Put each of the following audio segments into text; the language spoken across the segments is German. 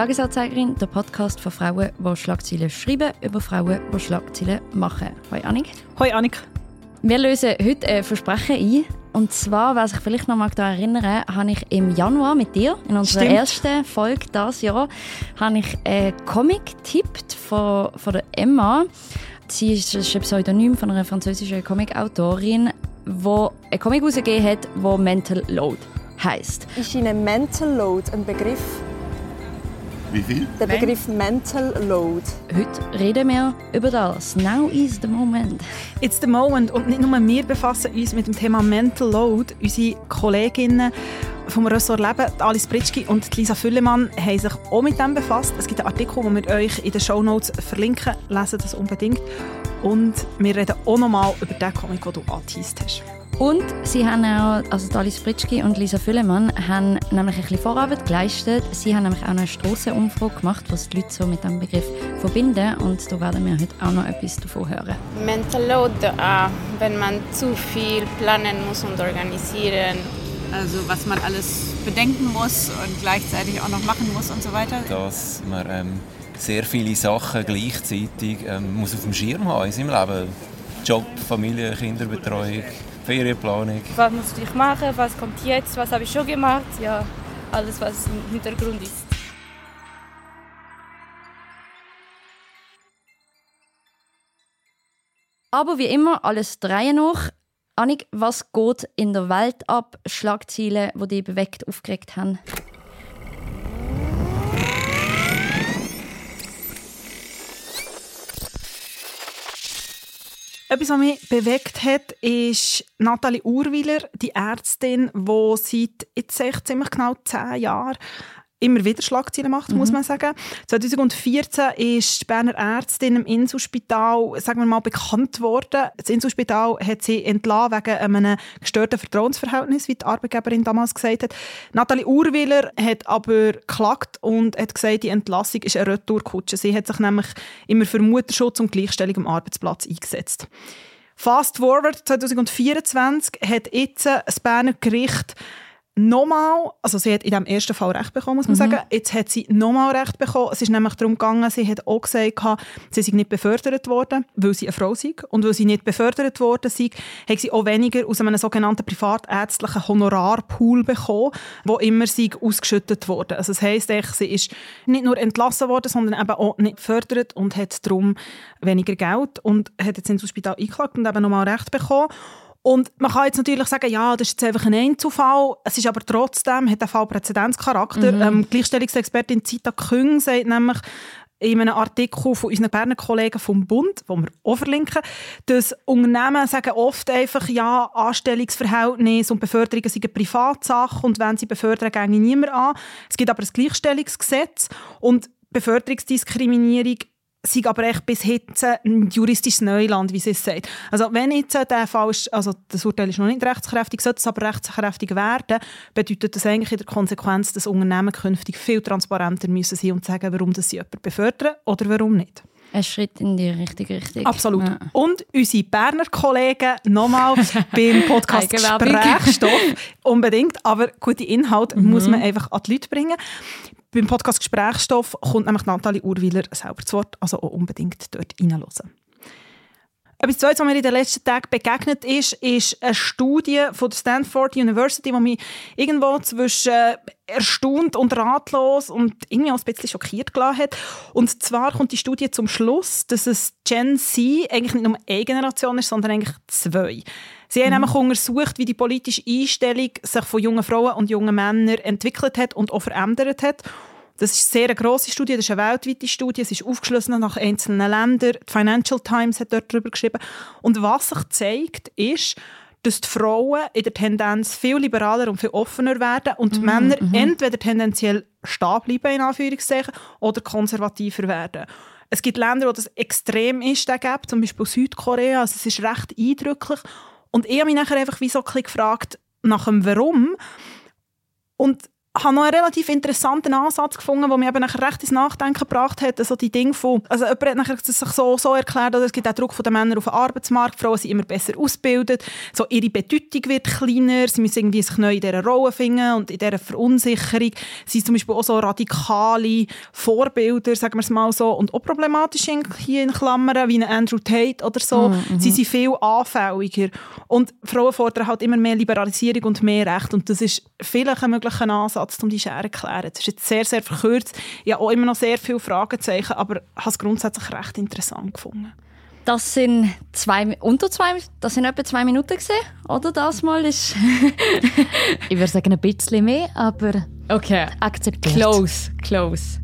Tagesanzeigerin, der Podcast von Frauen, die Schlagzeilen schreiben, über Frauen, die Schlagzeilen machen. Hoi Annik. Hoi Annik. Wir lösen heute ein Versprechen ein. Und zwar, wer sich vielleicht noch mal daran erinnern, habe ich im Januar mit dir, in unserer Stimmt. ersten Folge dieses Jahr, habe ich einen Comic getippt von, von der Emma. Sie ist, ist ein Pseudonym von einer französischen Comic-Autorin, die einen Comic herausgegeben hat, der Mental Load heisst. Ist Ihnen Mental Load ein Begriff? Wie viel? Der Begriff Mental Load. Heute reden wir über das. Now is the moment. It's the moment. Und nicht nur wir befassen uns mit dem Thema Mental Load. Unsere Kolleginnen vom Ressort Leben, Alice Britschki und Lisa Füllemann, haben sich auch mit dem befasst. Es gibt einen Artikel, den wir euch in den Shownotes verlinken. Lesen das unbedingt. Und wir reden auch nochmal über den Comic, den du angeteased hast. Und sie haben auch, also Alice Britschki und Lisa Füllemann haben nämlich ein bisschen Vorarbeit geleistet. Sie haben nämlich auch noch eine Strassenumfrage gemacht, was die Leute so mit dem Begriff verbinden. Und da werden wir heute auch noch etwas davon hören. Mental Load, äh, wenn man zu viel planen muss und organisieren. Also was man alles bedenken muss und gleichzeitig auch noch machen muss und so weiter. dass man ähm, sehr viele Sachen gleichzeitig ähm, muss auf dem Schirm haben in seinem Leben. Job, Familie, Kinderbetreuung, Ferienplanung. was muss ich machen, was kommt jetzt, was habe ich schon gemacht, ja, alles was im Hintergrund ist. Aber wie immer, alles drei noch. Annik, was geht in der Welt ab? Schlagzeilen, die dich bewegt, aufgeregt haben. Etwas, was mich bewegt hat, ist Nathalie Urwiler, die Ärztin, die seit jetzt echt ziemlich genau zehn Jahren immer wieder Schlagzeilen macht, muss man sagen. 2014 ist die Berner Ärztin im Inselspital, sagen wir mal, bekannt worden. Das Inselspital hat sie entlassen wegen einem gestörten Vertrauensverhältnis, wie die Arbeitgeberin damals gesagt hat. Nathalie Urwiler hat aber geklagt und hat gesagt, die Entlassung ist eine Retourkutsche. Sie hat sich nämlich immer für Mutterschutz und Gleichstellung am Arbeitsplatz eingesetzt. Fast forward 2024 hat jetzt das Berner Gericht nochmal, also sie hat in dem ersten Fall Recht bekommen, muss man sagen. Jetzt hat sie nochmal Recht bekommen. Es ist nämlich darum gegangen, sie hat auch gesagt, sie sei nicht befördert worden, weil sie eine Frau sei. Und weil sie nicht befördert worden sei, hat sie auch weniger aus einem sogenannten privatärztlichen Honorarpool bekommen, wo immer sie ausgeschüttet wurde. Also das heisst, sie ist nicht nur entlassen worden, sondern eben auch nicht gefördert und hat darum weniger Geld und hat jetzt ins Hospital eingeklagt und eben nochmal Recht bekommen. Und man kann jetzt natürlich sagen, ja, das ist jetzt einfach ein Einzelfall. Es ist aber trotzdem, hat der Fall Präzedenzcharakter. Ähm, Gleichstellungsexpertin Zita Küng sagt nämlich in einem Artikel von unseren Berner Kollegen vom Bund, wo wir auch verlinken, dass Unternehmen sagen oft einfach, ja, Anstellungsverhältnisse und Beförderungen sind eine Privatsache und wenn sie befördern, gehen niemand an. Es gibt aber ein Gleichstellungsgesetz und Beförderungsdiskriminierung sei aber echt bis jetzt ein juristisches Neuland, wie sie es sagt. Also wenn jetzt der Fall ist, also das Urteil ist noch nicht rechtskräftig, sollte es aber rechtskräftig werden, bedeutet das eigentlich in der Konsequenz, dass Unternehmen künftig viel transparenter müssen sein und sagen, warum das sie jemanden befördern oder warum nicht. Ein Schritt in die richtige Richtung. Absolut. Ja. Und unsere Berner Kollegen nochmal beim Podcast. Gesprächsstoff. Unbedingt. Aber gute Inhalte Mhm. muss man einfach an die Leute bringen. Beim Podcast Gesprächsstoff kommt nämlich Nathalie Urwiler selber zu Wort. Also auch unbedingt dort reinhören. Etwas Zweites, was mir in den letzten Tagen begegnet ist, ist eine Studie von der Stanford University, die mich irgendwo zwischen erstaunt und ratlos und irgendwie auch ein bisschen schockiert gelassen hat. Und zwar kommt die Studie zum Schluss, dass es Gen Z eigentlich nicht nur eine Generation ist, sondern eigentlich zwei. Sie haben nämlich untersucht, wie die politische Einstellung sich von jungen Frauen und jungen Männern entwickelt hat und auch verändert hat. Das ist eine sehr grosse Studie, das ist eine weltweite Studie, es ist aufgeschlossen nach einzelnen Ländern. Die Financial Times hat dort darüber geschrieben. Und was sich zeigt, ist, dass die Frauen in der Tendenz viel liberaler und viel offener werden und die Männer entweder tendenziell stehen bleiben, in Anführungszeichen, oder konservativer werden. Es gibt Länder, wo das extrem ist, der Gap, zum Beispiel Südkorea. Also es ist recht eindrücklich. Und ich habe mich nachher einfach wie so ein gefragt nach dem Warum. Und habe noch einen relativ interessanten Ansatz gefunden, der mich eben nachher recht ins Nachdenken gebracht hat. Also die Dinge von, also jemand hat nachher sich so, so erklärt, dass es gibt auch Druck von den Männern auf den Arbeitsmarkt, Frauen sind immer besser ausgebildet, so ihre Bedeutung wird kleiner, sie müssen irgendwie sich neu in dieser Rolle finden und in dieser Verunsicherung. Sie sind zum Beispiel auch so radikale Vorbilder, sagen wir es mal so, und auch problematisch hier in Klammern, wie ein Andrew Tate oder so. Mhm. Sie sind viel anfälliger. Und Frauen fordern halt immer mehr Liberalisierung und mehr Recht und das ist vielleicht ein möglicher Ansatz, um die Schere zu erklären. Das ist jetzt sehr, sehr verkürzt. Ich habe auch immer noch sehr viele Fragezeichen, aber habe es grundsätzlich recht interessant gefunden. Das sind zwei, unter zwei, das sind etwa zwei Minuten gesehen, oder das mal ist. Ich würde sagen, ein bisschen mehr, aber okay, akzeptiert. close, close.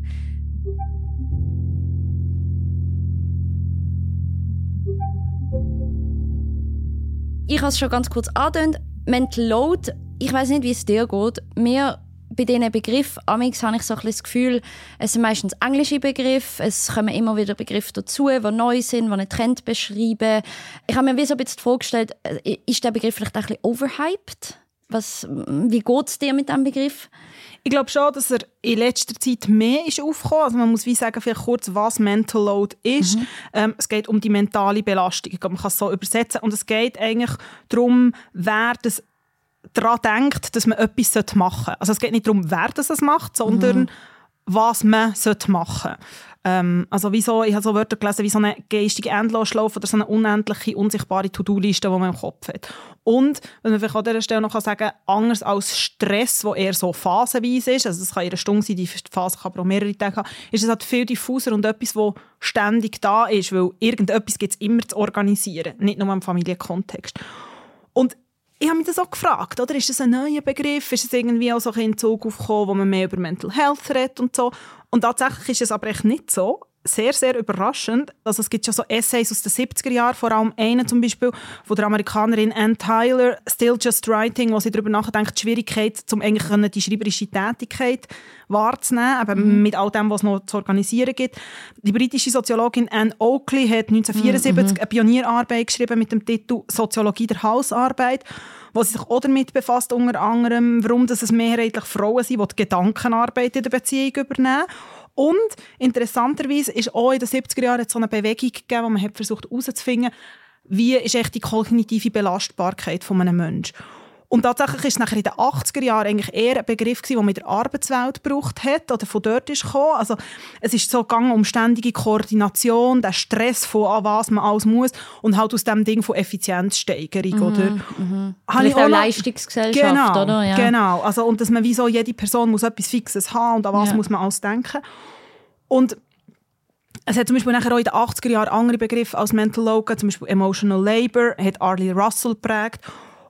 Ich habe es schon ganz kurz angedeutet. Mental Load, ich weiß nicht, wie es dir geht. Mir bei diesen Begriffen, amix habe ich so ein bisschen das Gefühl, es sind meistens englische Begriffe, es kommen immer wieder Begriffe dazu, die neu sind, die einen Trend beschreiben. Ich habe mir wie so ein bisschen vorgestellt, äh, ist der Begriff vielleicht ein bisschen overhyped? Was, wie geht es dir mit diesem Begriff? Ich glaube schon, dass er in letzter Zeit mehr ist aufgekommen. Also man muss wie sagen, vielleicht kurz, was Mental Load ist. Ähm, es geht um die mentale Belastung. Ich glaube, man kann es so übersetzen. Und es geht eigentlich darum, wer das daran denkt, dass man etwas machen sollte. Also es geht nicht darum, wer das es macht, sondern was man sollte machen ähm, also wie so, ich habe so Wörter gelesen wie so eine geistige Endlosschlaufe oder so eine unendliche, unsichtbare To-Do-Liste, die man im Kopf hat. Und, wenn man vielleicht an dieser Stelle noch sagen kann, anders als Stress, der eher so phasenweise ist, also es kann in einer Stunde sein, die Phase kann aber auch mehrere Tage haben, ist es halt viel diffuser und etwas, das ständig da ist, weil irgendetwas gibt es immer zu organisieren, nicht nur im Familienkontext. Und ich habe mich das auch gefragt, oder? ist das ein neuer Begriff? Ist es irgendwie auch so ein Zug aufgekommen, wo man mehr über Mental Health redet und so? Und tatsächlich ist es aber echt nicht so. Sehr, sehr überraschend. Also es gibt schon so Essays aus den 70er Jahren, vor allem einen zum Beispiel von der Amerikanerin Ann Tyler, «Still Just Writing», wo sie darüber nachdenkt, die Schwierigkeit, um eigentlich die schreiberische Tätigkeit wahrzunehmen, eben mit all dem, was es noch zu organisieren gibt. Die britische Soziologin Anne Oakley hat 1974 eine Pionierarbeit geschrieben mit dem Titel «Soziologie der Hausarbeit», wo sie sich auch damit befasst, unter anderem, warum dass es mehrheitlich Frauen sind, die die Gedankenarbeit in der Beziehung übernehmen. Und interessanterweise ist auch in den 70er Jahren so eine Bewegung gegeben, wo man hat versucht herauszufinden, wie ist echt die kognitive Belastbarkeit von einem Menschen. Und tatsächlich ist es nachher in den 80er Jahren eigentlich eher ein Begriff gewesen, den man in der Arbeitswelt gebraucht hat oder von dort ist gekommen. Also es ist so gegangen um ständige Koordination, der Stress von an was man alles muss und halt aus dem Ding von Effizienzsteigerung oder Habe Mhm, Vielleicht auch, Leistungsgesellschaft, genau, oder? Ja. Genau, also und dass man wie so jede Person muss etwas Fixes haben und an was Ja. muss man alles denken. Und es hat zum Beispiel nachher auch in den 80er Jahren andere Begriffe als Mental gegeben, zum Beispiel Emotional Labor, hat Arlie Russell geprägt.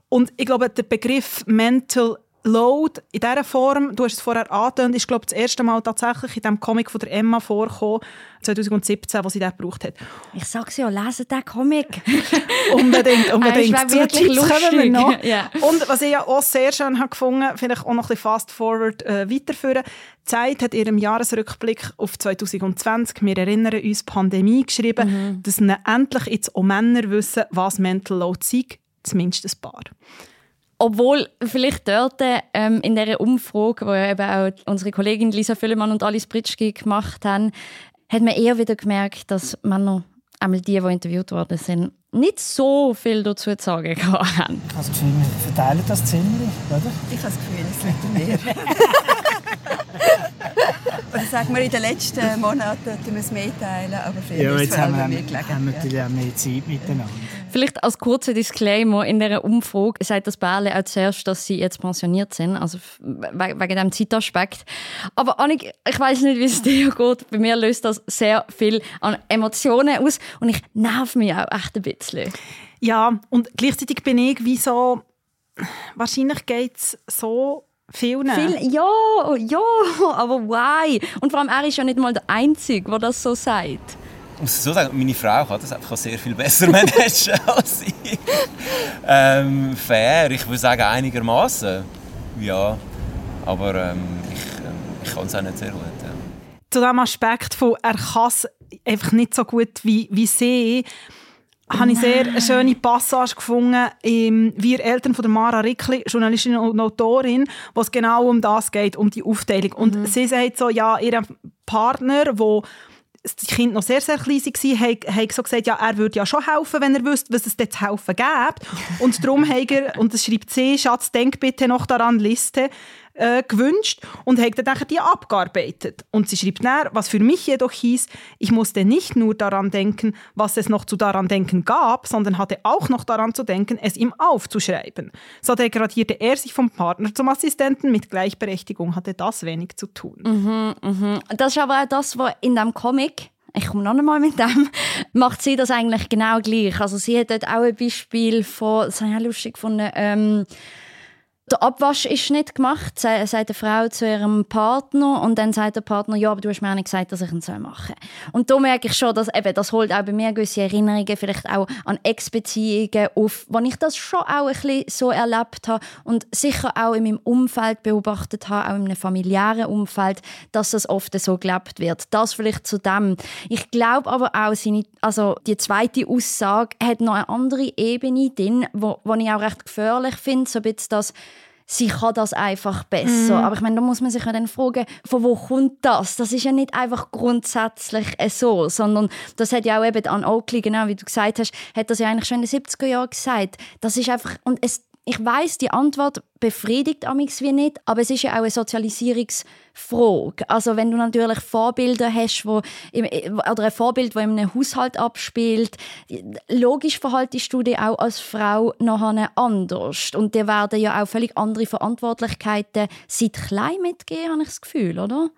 Und ich glaube, der Begriff Mental Load in dieser Form, du hast es vorher angetönt, ist glaube ich, das erste Mal tatsächlich in dem Comic von der Emma vorgekommen, 2017, wo sie den gebraucht hat. Ich sag's ja, lesen den Comic. Unbedingt, unbedingt. Ist Zu wirklich Tipps kommen wir noch. Ja. Und was ich ja auch sehr schön habe gefunden, vielleicht auch noch ein bisschen fast forward äh, weiterführen. Die Zeit hat in ihrem Jahresrückblick auf 2020, wir erinnern uns, Pandemie geschrieben, Mhm. dass endlich jetzt auch Männer wissen, was Mental Load sei, zumindest ein paar. Obwohl vielleicht dort ähm, in dieser Umfrage, die ja eben auch unsere Kollegin Lisa Völlemann und Alice Pritschki gemacht haben, hat man eher wieder gemerkt, dass Männer, einmal die, die interviewt worden sind, nicht so viel dazu zu sagen haben. Ich habe das Gefühl, wir verteilen das ziemlich, oder? Ich habe das Gefühl, es liegt mehr. Sagen wir, in den letzten Monaten tun wir es mehr teilen, aber früher Ja, jetzt haben wir, mehr gelegen. haben wir natürlich auch mehr Zeit miteinander. Vielleicht als kurzer Disclaimer, in dieser Umfrage sagt das Bärle auch zuerst, dass sie jetzt pensioniert sind, also wegen dem Zeitaspekt. Aber Annik, ich weiß nicht, wie es dir geht. Bei mir löst das sehr viel an Emotionen aus und ich nerv mich auch echt ein bisschen. Ja, und gleichzeitig bin ich wie so, wahrscheinlich geht es so vielen. Viel, ja, ja, aber why? Und vor allem, er ist ja nicht mal der Einzige, der das so sagt. Ich muss so sagen, meine Frau kann das einfach sehr viel besser managen als ich. Ähm, fair, ich würde sagen einigermaßen. Ja, aber ähm, ich, ähm, ich kann es auch nicht sehr gut. Ja. zu dem Aspekt von, er kann es einfach nicht so gut wie, wie sie, habe ich sehr eine schöne Passage gefunden, im Wir Eltern von der Mara Rickli, Journalistin und Autorin, wo es genau um das geht, um die Aufteilung. Und Mhm. sie sagt so, ja, ihr Partner, wo die Kinder noch sehr, sehr klein waren, hat, hat so gesagt, ja, er würde ja schon helfen, wenn er wüsste, was es dort zu helfen gäbe. Und darum hat er, und das schreibt sie, Schatz, denk bitte noch daran, Liste, äh, gewünscht und hat dann die abgearbeitet. Und sie schreibt dann, was für mich jedoch hieß, ich musste nicht nur daran denken, was es noch zu daran denken gab, sondern hatte auch noch daran zu denken, es ihm aufzuschreiben. So degradierte er sich vom Partner zum Assistenten. Mit Gleichberechtigung hatte das wenig zu tun. Mhm, mhm. Das ist aber auch das, was in dem Comic ich komme noch einmal mit dem, macht sie das eigentlich genau gleich. Also sie hat dort auch ein Beispiel von, das habe ich auch lustig gefunden, ähm, der Abwasch ist nicht gemacht, sa- sagt eine Frau zu ihrem Partner und dann sagt der Partner, ja, aber du hast mir auch nicht gesagt, dass ich ihn machen soll. Und da merke ich schon, dass eben, das holt auch bei mir gewisse Erinnerungen, vielleicht auch an Ex-Beziehungen auf, wo ich das schon auch ein bisschen so erlebt habe und sicher auch in meinem Umfeld beobachtet habe, auch in einem familiären Umfeld, dass das oft so gelebt wird. Das vielleicht zu dem. Ich glaube aber auch, seine, also die zweite Aussage hat noch eine andere Ebene drin, wo, wo ich auch recht gefährlich finde, so ein bisschen das sie kann das einfach besser. Mhm. Aber ich meine, da muss man sich ja dann fragen, von wo kommt das? Das ist ja nicht einfach grundsätzlich äh, so, sondern das hat ja auch eben an Oakley, genau wie du gesagt hast, hat das ja eigentlich schon in den 70er Jahren gesagt. Das ist einfach, und es, ich weiß, die Antwort befriedigt amix wie nicht, aber es ist ja auch eine Sozialisierungsfrage. Also wenn du natürlich Vorbilder hast, wo im, oder ein Vorbild, das in einem Haushalt abspielt, logisch verhaltest du dich auch als Frau nachher anders. Und dir werden ja auch völlig andere Verantwortlichkeiten seit klein mitgeben, habe ich das Gefühl, oder?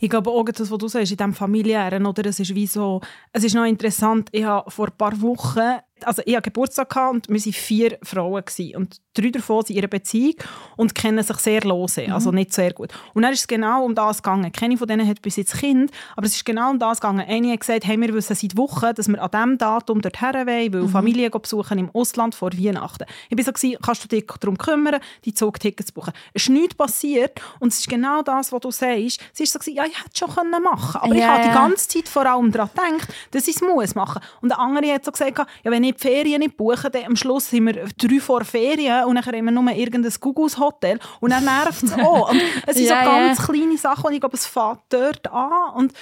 Ich glaube auch, das, was du sagst, in diesem familiären, oder? Es ist wie so, es ist noch interessant, ich habe vor ein paar Wochen, also ich hatte Geburtstag gehabt und wir waren vier Frauen gewesen. und drei davon sind in ihrer Beziehung und kennen sich sehr lose, Mhm. also nicht sehr gut. Und dann ist es genau um das gegangen. Keine von denen hat bis jetzt Kind, aber es ist genau um das gegangen. Eine hat gesagt, hey, wir wissen seit Wochen, dass wir an diesem Datum dorthin wollen, weil Mhm. Familie besuchen im Ausland vor Weihnachten. Ich bin so, gewesen, kannst du dich darum kümmern, die Zugtickets buchen. Es ist nichts passiert und es ist genau das, was du sagst. Sie ist so, gewesen, ja, ich hätte es schon können machen aber ich Ja, habe die ganze Zeit vor allem daran gedacht, dass ich es muss machen. Und der andere hat so gesagt, ja, wenn ich die Ferien nicht buche, dann am Schluss sind wir drei vor Ferien und dann haben wir nur irgendein Gugus Hotel und dann nervt es auch. Und es sind Ja, so ganz ja. kleine Sachen und ich glaube, es fängt dort an. Und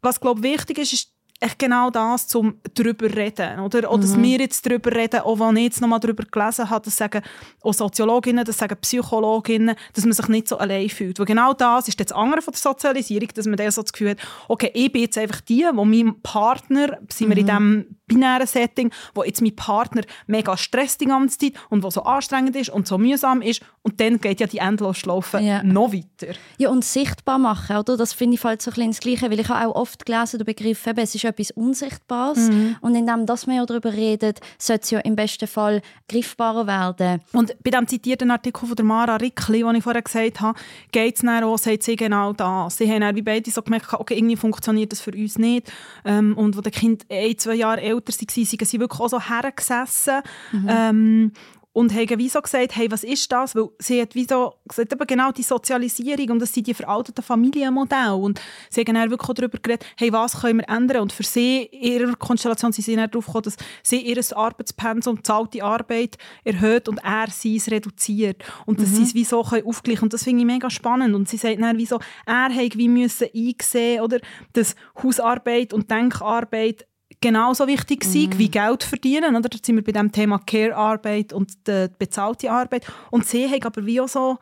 was, glaube ich, wichtig ist, ist echt genau das, zum drüber reden. Oder, oder dass Mhm. wir jetzt drüber reden, auch wenn ich jetzt noch mal drüber gelesen habe, das sagen auch Soziologinnen, das sagen Psychologinnen, dass man sich nicht so allein fühlt. Weil genau das ist das andere von der Sozialisierung, dass man dann so das Gefühl hat, okay, ich bin jetzt einfach die, wo mein Partner, sind wir in Mhm. Binären Setting, wo jetzt mein Partner mega stresst die ganze Zeit und wo so anstrengend ist und so mühsam ist und dann geht ja die Endlosschlaufe noch weiter. Ja, und sichtbar machen, oder? Das finde ich halt so ein bisschen das Gleiche, weil ich habe auch oft gelesen, den Begriff, eben, es ist etwas Unsichtbares Mhm. und indem dass man ja darüber redet, sollte es ja im besten Fall griffbarer werden. Und bei dem zitierten Artikel von der Mara Rickli, den ich vorher gesagt habe, geht es dann auch, sagt sie genau das. Sie haben dann wie beide so gemerkt, okay, irgendwie funktioniert das für uns nicht. Ähm, und als die Kinder ein, zwei Jahre älter waren, sind sie wirklich auch so hergesessen. Mhm. Ähm, und haben wie so gesagt, hey, was ist das? Weil sie hat wie so gesagt, eben genau die Sozialisierung und das sind die veralteten Familienmodelle. Und sie haben dann wirklich auch darüber geredet, hey, was können wir ändern? Und für sie, in ihrer Konstellation, sind sie dann darauf gekommen, dass sie ihr Arbeitspensum, zahlte Arbeit erhöht und er sie reduziert. Und dass Mhm. sie es wie so können aufgleichen. Und das finde ich mega spannend. Und sie sagt dann wie so, er hat wie müssen einsehen, oder, dass Hausarbeit und Denkarbeit genauso wichtig sind wie Geld verdienen. Oder? Da sind wir bei dem Thema Care-Arbeit und die bezahlte Arbeit. Und sie haben aber wie auch so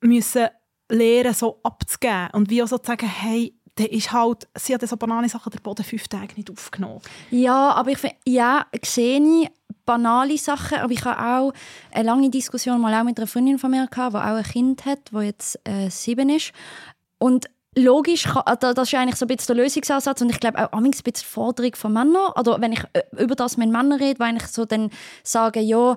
müssen lernen, so abzugeben und wie auch so zu sagen, hey, der ist halt, sie hat so banale Sachen der Boden fünf Tage nicht aufgenommen. Ja, aber ich finde, ja, sehe ich banale Sachen, aber ich habe auch eine lange Diskussion mal auch mit einer Freundin von mir gehabt, die auch ein Kind hat, wo jetzt äh, sieben ist. Und logisch, also das ist eigentlich so ein bisschen der Lösungsansatz und ich glaube auch ein bisschen die Forderung von Männern, oder wenn ich äh, über das mit Männern rede, weil ich so dann sage, ja,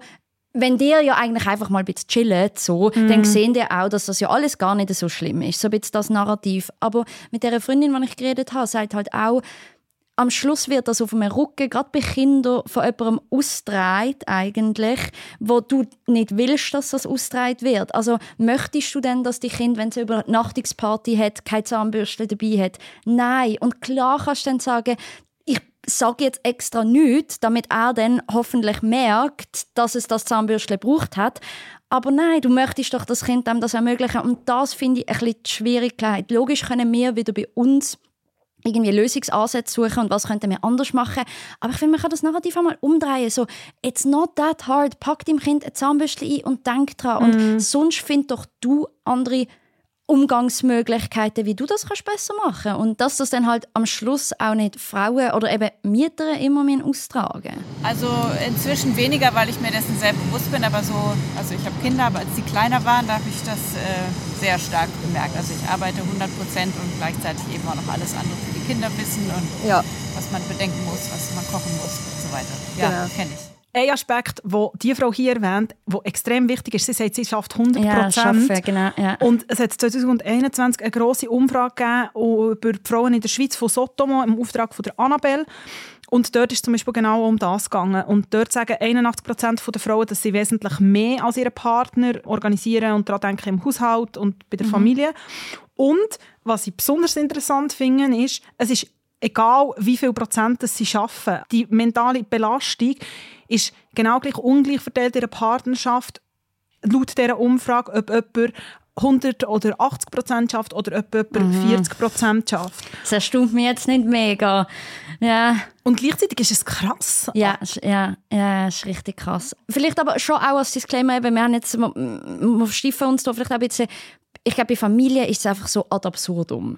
wenn dir ja eigentlich einfach mal ein bisschen chillt, so, Mhm. dann sehen die auch, dass das ja alles gar nicht so schlimm ist. So ein bisschen das Narrativ. Aber mit der Freundin, die ich geredet habe, sagt halt auch, am Schluss wird das auf einem Rücken, gerade bei Kindern, von jemandem ausgetragen eigentlich, wo du nicht willst, dass das ausgetragen wird. Also möchtest du denn, dass die Kind, wenn sie eine Übernachtungsparty hat, keine Zahnbürste dabei hat? Nein. Und klar kannst du dann sagen, ich sage jetzt extra nichts, damit er dann hoffentlich merkt, dass es das Zahnbürstchen gebraucht hat. Aber nein, du möchtest doch das Kind dem das ermöglichen. Und das finde ich ein bisschen die Schwierigkeit. Logisch können wir wieder bei uns irgendwie Lösungsansätze suchen und was könnten wir anders machen. Aber ich finde, man kann das Narrativ einmal umdrehen. So, it's not that hard. Pack dem Kind ein Zahnbürstchen ein und denk dran. Mhm. Und sonst find doch du andere Umgangsmöglichkeiten, wie du das kannst besser machen Und dass das dann halt am Schluss auch nicht Frauen oder eben Mieter immer mehr austragen. Also inzwischen weniger, weil ich mir dessen sehr bewusst bin, aber so, also ich habe Kinder, aber als sie kleiner waren, da habe ich das äh, sehr stark bemerkt. Also ich arbeite 100 Prozent und gleichzeitig eben auch noch alles andere für die Kinder wissen und Ja. was man bedenken muss, was man kochen muss und so weiter. Ja, Genau. kenne ich. Ein Aspekt, den die Frau hier erwähnt, der extrem wichtig ist, sie sagt, sie schafft 100 Ja, Prozent. schaffen, genau. Ja. Und es hat 2021 eine grosse Umfrage gegeben über die Frauen in der Schweiz von Sotomo im Auftrag von der Annabelle. Und dort ist zum Beispiel genau um das gegangen. Und dort sagen 81 Prozent der Frauen, dass sie wesentlich mehr als ihren Partner organisieren und daran denken im Haushalt und bei der Familie. Und was ich besonders interessant finde, ist, es ist egal, wie viel Prozent das sie schaffen. Die mentale Belastung ist genau gleich ungleich verteilt in der Partnerschaft laut dieser Umfrage, ob jemand 100 oder 80 Prozent schafft oder ob jemand 40 Prozent schafft. Das erstaunt mich jetzt nicht mega. Ja. Und gleichzeitig ist es krass. Ja, ja, ja, ist richtig krass. Vielleicht aber schon auch als Disclaimer, eben, wir haben jetzt, wir, versteifen uns da vielleicht auch ein bisschen, ich glaube, bei Familie ist es einfach so ad absurdum.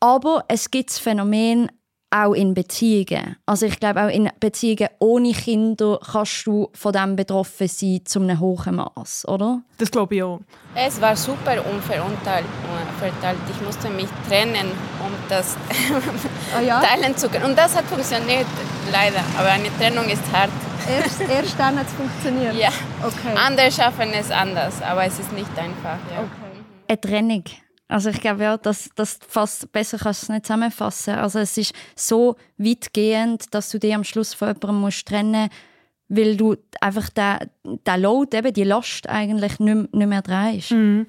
Aber es gibt das Phänomen auch in Beziehungen. Also ich glaube, auch in Beziehungen ohne Kinder kannst du von dem betroffen sein zu einem hohen Maß, oder? Das glaube ich auch. Es war super unverteilt. verteilt. Ich musste mich trennen, um das Ah ja? teilen zu können. Und das hat funktioniert, leider. Aber eine Trennung ist hart. Erst, erst dann hat es funktioniert? Ja. Okay. Andere schaffen es anders, aber es ist nicht einfach. Ja. Eine Trennung. Also ich glaube ja, dass das fast besser kannst du es nicht zusammenfassen. Also es ist so weitgehend, dass du dich am Schluss von jemandem musst trennen, weil du einfach den, den Load, eben die Last eigentlich nicht, nicht mehr drehst. Mhm.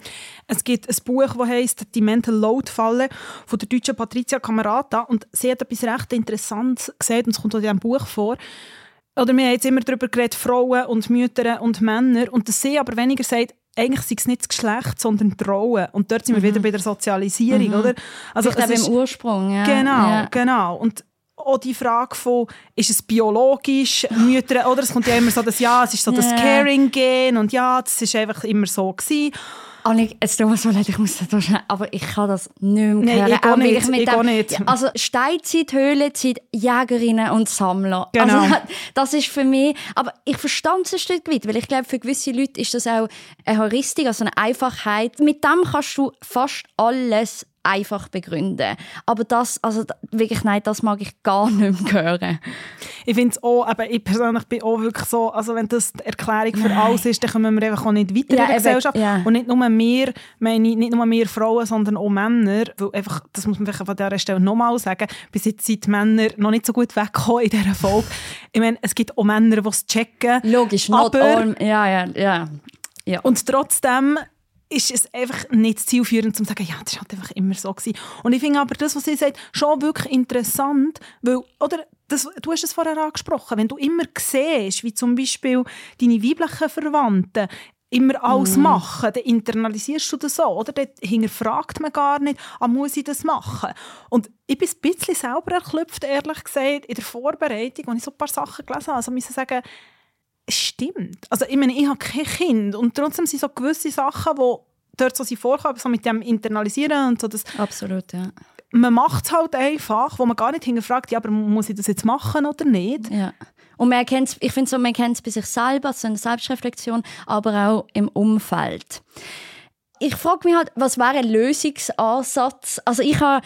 Es gibt ein Buch, das heisst «Die Mental Load Falle» von der deutschen Patricia Camerata und sie hat etwas recht Interessantes gesagt und es kommt auch in diesem Buch vor. Oder wir haben jetzt immer darüber geredet, Frauen und Mütter und Männer und dass sie aber weniger sagt, eigentlich sei es nicht das Geschlecht, sondern die Rollen. Und dort sind wir wieder bei der Sozialisierung, Mhm. oder? Also Vielleicht es auch im ist- Ursprung. Ja. Genau, Ja. genau. Und auch die Frage von, ist es biologisch, Mütter, oder? Es kommt ja immer so, dass ja, es ist so das. Caring-Gen und ja, das ist einfach immer so gewesen. Annik, es tut mir so leid, ich muss das schnell, aber ich kann das nicht mehr Nein, hören. ich auch wirklich nicht, ich auch nicht. Ja, Also Steinzeit, Höhlenzeit, Jägerinnen und Sammler. Genau. Also, das ist für mich, aber ich verstand es ein Stück weit, weil ich glaube, für gewisse Leute ist das auch eine Heuristik, also eine Einfachheit. Mit dem kannst du fast alles einfach begründen. Aber das, also wirklich, nein, das mag ich gar nicht mehr hören. Ich finde es auch, aber ich persönlich bin auch wirklich so, also wenn das die Erklärung für alles ist, dann kommen wir einfach auch nicht weiter Ja, in der Gesellschaft. ja. Und nicht nur wir, meine ich, nicht nur wir Frauen, sondern auch Männer, weil einfach, das muss man vielleicht von dieser Stelle nochmal sagen, bis jetzt sind die Männer noch nicht so gut weggekommen in dieser Folge. Ich meine, es gibt auch Männer, die es checken. Logisch, aber, ja, ja, ja. ja. Und trotzdem ist es einfach nicht zielführend, um zu sagen, ja, das war halt einfach immer so. Gewesen. Und ich finde aber das, was sie sagt, schon wirklich interessant, weil, oder, das, du hast es vorher angesprochen, wenn du immer siehst, wie zum Beispiel deine weiblichen Verwandten immer alles Mhm. machen, dann internalisierst du das so, oder? Dann hinterfragt man gar nicht, ah, muss ich das machen? Und ich bin ein bisschen selber erklüpft, ehrlich gesagt, in der Vorbereitung, als ich so ein paar Sachen gelesen habe. Also ich muss sagen, es stimmt. Also ich meine, ich habe kein Kind und trotzdem sind so gewisse Sachen, die dort so sind vorkommen, so mit dem Internalisieren und so, dass Absolut, ja. Man macht es halt einfach, wo man gar nicht hinterfragt, ja, aber muss ich das jetzt machen oder nicht? Ja. Und man erkennt's, ich finde so, man kennt es bei sich selber, so eine Selbstreflexion, aber auch im Umfeld. Ich frage mich halt, was wäre ein Lösungsansatz? Also ich habe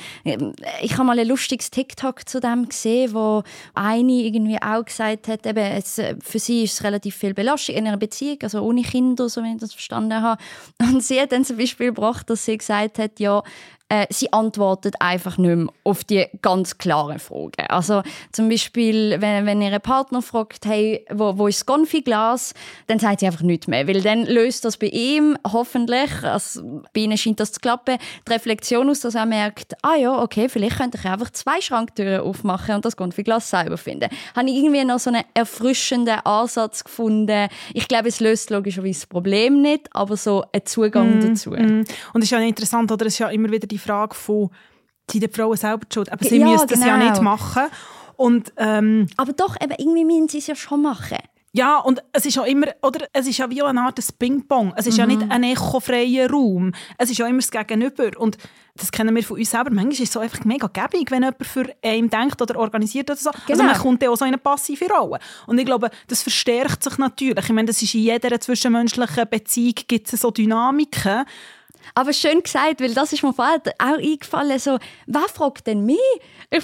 ich habe mal ein lustiges TikTok zu dem gesehen, wo eine irgendwie auch gesagt hat, eben, es, äh, für sie ist es relativ viel Belastung in einer Beziehung, also ohne Kinder, so wie ich das verstanden habe. Und sie hat dann zum Beispiel gebracht, dass sie gesagt hat, ja, äh, sie antwortet einfach nicht mehr auf die ganz klaren Fragen. Also zum Beispiel, wenn, wenn ihr Partner fragt, hey, wo, wo ist das Konfiglas, dann sagt sie einfach nichts mehr, weil dann löst das bei ihm hoffentlich, also bei ihnen scheint das zu klappen, die Reflexion aus, dass er merkt, ah ja, okay, vielleicht könnte ich einfach zwei Schranktüren aufmachen und das Konfiglas selber finden. Habe ich irgendwie noch so einen erfrischenden Ansatz gefunden. Ich glaube, es löst logischerweise das Problem nicht, aber so ein Zugang Mm, dazu. mm. Und es ist ja interessant, oder? Es ist ja immer wieder die Frage von, sind die Frauen selber die schuld? Aber sie Ja, müssen es ja genau. nicht machen. Und, ähm, Aber doch, eben, irgendwie müssen sie es ja schon machen. ja, und es ist ja immer, oder? Es ist ja wie eine Art Ping-Pong. Es ist ja Mhm. nicht ein echofreier Raum. Es ist ja immer das Gegenüber. Und das kennen wir von uns selber. Manchmal ist es so einfach mega gäbig, wenn jemand für einen denkt oder organisiert oder so. Also Genau. man kommt dann auch so in eine passive Rolle. Und ich glaube, das verstärkt sich natürlich. Ich meine, das ist in jeder zwischenmenschlichen Beziehung gibt es so Dynamiken. Aber schön gesagt, weil das ist mir vorher auch eingefallen, so, wer fragt denn mich? Ich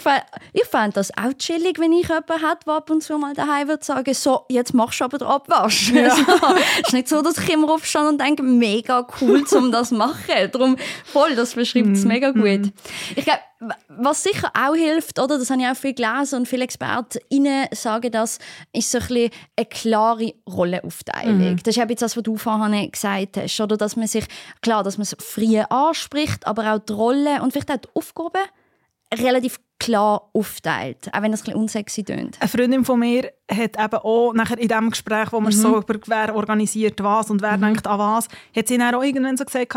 ich fänd das auch chillig, wenn ich jemanden hätte, der ab und zu mal daheim würde sagen, so, jetzt machst du aber den Abwasch. Ja. So, ist nicht so, dass ich immer aufstehe und denke, mega cool, um das zu machen. Darum, voll, das beschreibt es Mhm. mega gut. Ich glaube, was sicher auch hilft, oder, das habe ich auch viel gelesen und viele ExpertInnen sagen das, ist so ein bisschen eine klare Rollenaufteilung. Mhm. Das ist eben das, was du vorhin gesagt hast, oder, dass man sich, klar, dass man es früh anspricht, aber auch die Rolle und vielleicht auch die Aufgaben relativ klar aufteilt, auch wenn das ein bisschen unsexy tönt. Eine Freundin von mir hat eben auch nachher in dem Gespräch, wo man Mhm. so über wer organisiert was und wer denkt an was, hat sie dann auch irgendwann so gesagt,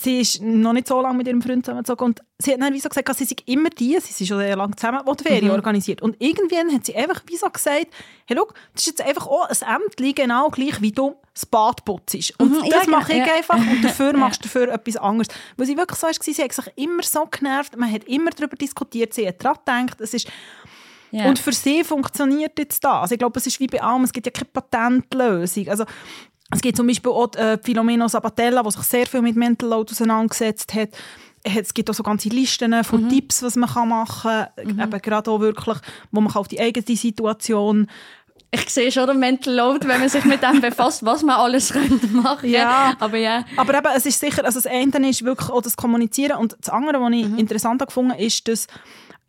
sie ist noch nicht so lange mit ihrem Freund zusammengezogen und sie hat dann wie so gesagt, sie sei immer die, sie sind schon sehr lange zusammen, die die Ferien Mhm. organisiert. Und irgendwann hat sie einfach wie so gesagt, hey, schau, das ist jetzt einfach auch ein Ämtchen genau gleich, wie du das Bad putzt. Und Mhm, ja, das mache ich genau, ja. einfach und dafür machst du dafür etwas anderes. Weil sie wirklich so war, sie hat sich immer so genervt, man hat immer darüber diskutiert, sie hat daran gedacht, es ist Ja. und für sie funktioniert jetzt das. Also ich glaube, es ist wie bei allem, es gibt ja keine Patentlösung. Also, es gibt zum Beispiel auch äh, Filomeno Sabatella, der sich sehr viel mit Mental Load auseinandergesetzt hat. Es gibt auch so ganze Listen von Mhm. Tipps, was man machen kann. Eben gerade auch wirklich, wo man auf die eigene Situation Ich sehe schon den Mental Load, wenn man sich mit dem befasst, was man alles könnte machen Ja. Aber ja. Aber eben, es ist sicher, also das eine ist wirklich auch das Kommunizieren und das andere, was ich Mhm. interessant habe gefunden ist, dass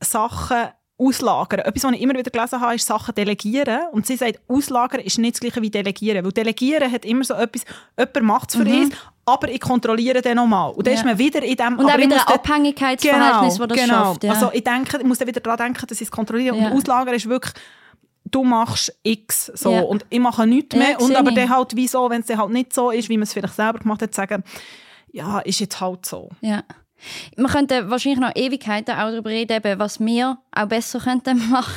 Sachen auslagern. Etwas, was ich immer wieder gelesen habe, ist Sachen delegieren. Und sie sagt, auslagern ist nicht das gleiche wie delegieren. Weil delegieren hat immer so etwas, jemand macht es für Mhm. uns, aber ich kontrolliere den nochmal. Und dann Ja. ist man wieder in dem... Und aber auch wieder ein Abhängigkeitsverhältnis, genau, das das genau. schafft. Ja. Also ich, denke, ich muss dann wieder daran denken, dass ich es kontrolliere. Ja. Und auslagern ist wirklich du machst X so Ja. und ich mache nichts Ja, mehr und sehe aber dann halt wie so, wenn es dann halt nicht so ist, wie man es vielleicht selber gemacht hat, sagen, ja, ist jetzt halt so. Ja. Wir könnten wahrscheinlich noch Ewigkeiten auch darüber reden, was wir auch besser könnten machen.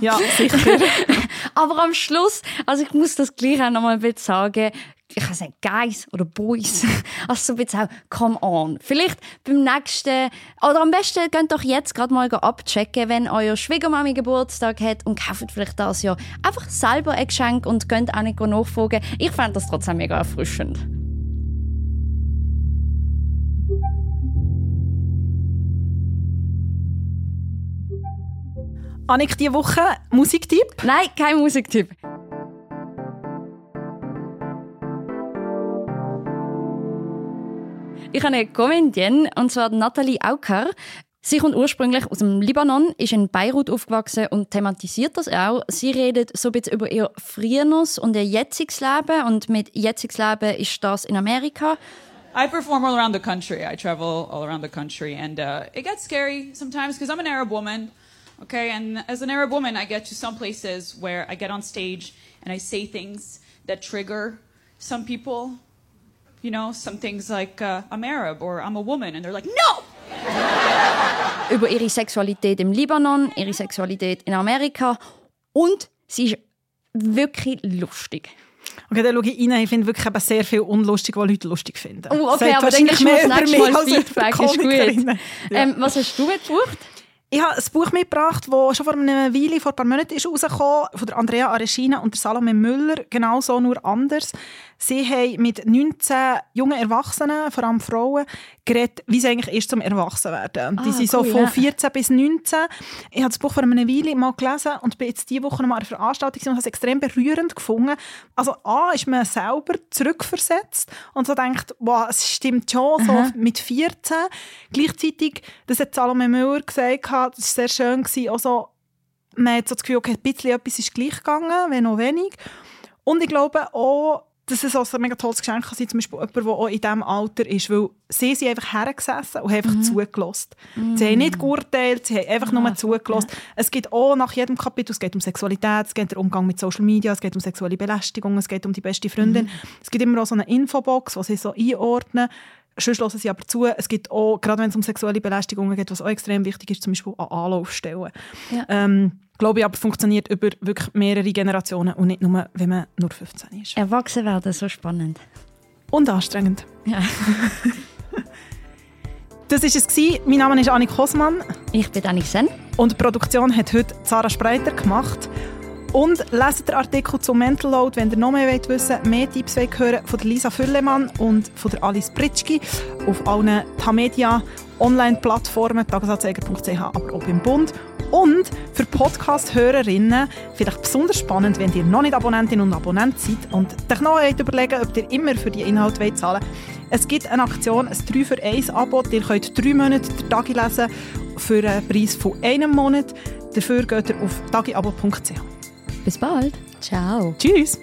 Ja, sicher. Aber am Schluss, also ich muss das gleich auch noch mal ein bisschen sagen, ich kann sagen Guys oder Boys, also so ein bisschen auch Come on. Vielleicht beim nächsten, oder am besten könnt doch jetzt gerade mal abchecken, wenn euer Schwiegermami Geburtstag hat und kauft vielleicht das Jahr einfach selber ein Geschenk und könnt auch nicht nachfragen. Ich fände das trotzdem mega erfrischend. Annik, diese Woche Musiktipp? Nein, kein Musiktipp. Ich habe eine Comedienne, und zwar Nathalie Aukar. Sie kommt ursprünglich aus dem Libanon, ist in Beirut aufgewachsen und thematisiert das auch. Sie redet so ein bisschen über ihr früheres und ihr jetziges Leben. Und mit jetziges Leben ist das in Amerika. I perform all around the country. I travel all around the country, and uh, it gets scary sometimes because I'm an Arab woman. Okay, and as an Arab woman, I get to some places where I get on stage and I say things that trigger some people. You know, some things like uh, I'm Arab or I'm a woman, and they're like, no. Über ihre Sexualität im Libanon, ihre Sexualität in Amerika. Und sie ist wirklich lustig. Okay, dann schaue ich rein. Ich finde wirklich eben sehr viel unlustig, was Leute lustig finden. Oh, okay, Sagt aber dann wahrscheinlich gibst du mehr das nächste über mich Mal als über Feedback, ist gut. Ja. Ähm, was hast du mitgebracht? Ich habe ein Buch mitgebracht, das schon vor einer Weile, vor ein paar Monaten ist rausgekommen, von Andrea Aresina und Salome Müller. Genau so, nur anders. Sie haben mit 19 jungen Erwachsenen, vor allem Frauen, geredet, wie es eigentlich ist, zum Erwachsenwerden. Und die Ah, sind so cool, von ja. 14 bis 19. Ich habe das Buch vor einer Weile mal gelesen und bin jetzt diese Woche noch mal an einer Veranstaltung und habe es extrem berührend gefunden. Also A, ist man selber zurückversetzt und so denkt, wow, es stimmt schon, so Aha. mit 14. Gleichzeitig, das hat Salome Müller gesagt, das war sehr schön, gewesen, auch so, man hat so das Gefühl, okay, ein bisschen etwas ist gleich gegangen, wenn auch wenig. Und ich glaube auch, dass es auch ein mega tolles Geschenk kann sein, zum Beispiel jemand, der auch in diesem Alter ist, weil sie sind einfach hergesessen und haben einfach zugelassen. Sie haben nicht geurteilt, sie haben einfach nur zugelassen. Es geht auch nach jedem Kapitel, es geht um Sexualität, es geht um den Umgang mit Social Media, es geht um sexuelle Belästigung, es geht um die beste Freundin. Es gibt immer auch so eine Infobox, wo sie so einordnen. Sonst hören sie aber zu. Es gibt auch, gerade wenn es um sexuelle Belästigungen geht, was auch extrem wichtig ist, zum Beispiel an Anlaufstellen. Ja. Ähm, glaube ich aber funktioniert über wirklich mehrere Generationen und nicht nur, wenn man nur 15 ist. Erwachsen werden, so spannend. Und anstrengend. Ja. Das war es. Mein Name ist Annik Hosmann. Ich bin Annik Sen. Und die Produktion hat heute Sarah Spreiter gemacht. Und leset den Artikel zum Mental Load, wenn ihr noch mehr wollt wissen mehr Tipps wollt hören von Lisa Füllemann und von Alice Pritschki auf allen Tamedia Online-Plattformen, tagesanzeiger.ch, aber auch beim Bund. Und für Podcast-Hörerinnen vielleicht besonders spannend, wenn ihr noch nicht Abonnentin und Abonnent seid und euch noch wollt überlegen ob ihr immer für die Inhalte wollt zahlen Es gibt eine Aktion, ein 3 für 1 Abo. Ihr könnt drei Monate den Tagi lesen für einen Preis von einem Monat. Dafür geht ihr auf tagiabo.ch. Bis bald. Ciao. Tschüss.